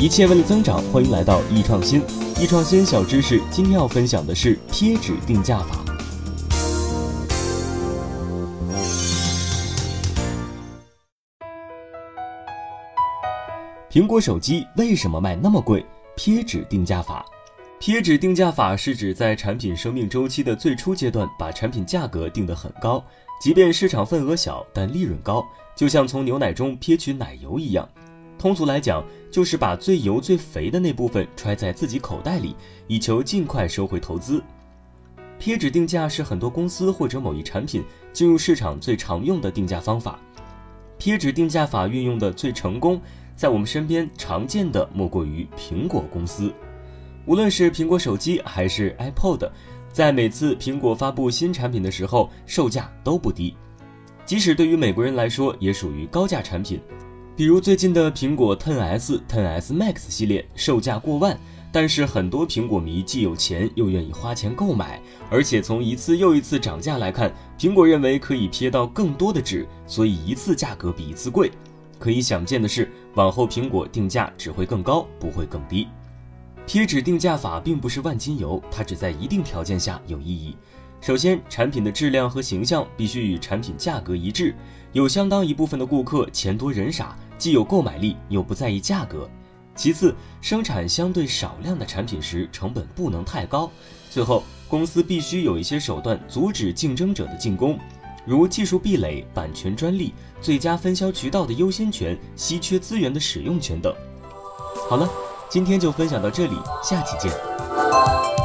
一切为了增长，欢迎来到易创新。易创新小知识，今天要分享的是贴纸定价法。苹果手机为什么卖那么贵？贴纸定价法。贴纸定价法是指在产品生命周期的最初阶段，把产品价格定得很高，即便市场份额小，但利润高，就像从牛奶中撇取奶油一样。通俗来讲，就是把最油最肥的那部分揣在自己口袋里，以求尽快收回投资。贴纸定价是很多公司或者某一产品进入市场最常用的定价方法。贴纸定价法运用的最成功，在我们身边常见的莫过于苹果公司。无论是苹果手机还是 iPod，在每次苹果发布新产品的时候，售价都不低，即使对于美国人来说，也属于高价产品。比如最近的苹果 10s、10s Max 系列售价过万，但是很多苹果迷既有钱又愿意花钱购买，而且从一次又一次涨价来看，苹果认为可以撇到更多的纸，所以一次价格比一次贵。可以想见的是，往后苹果定价只会更高，不会更低。贴纸定价法并不是万金油，它只在一定条件下有意义。首先，产品的质量和形象必须与产品价格一致，有相当一部分的顾客钱多人傻。既有购买力又不在意价格，其次，生产相对少量的产品时成本不能太高。最后，公司必须有一些手段阻止竞争者的进攻，如技术壁垒、版权专利、最佳分销渠道的优先权、稀缺资源的使用权等。好了，今天就分享到这里，下期见。